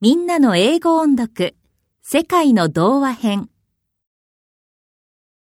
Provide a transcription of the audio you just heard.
みんなの英語音読世界の童話編。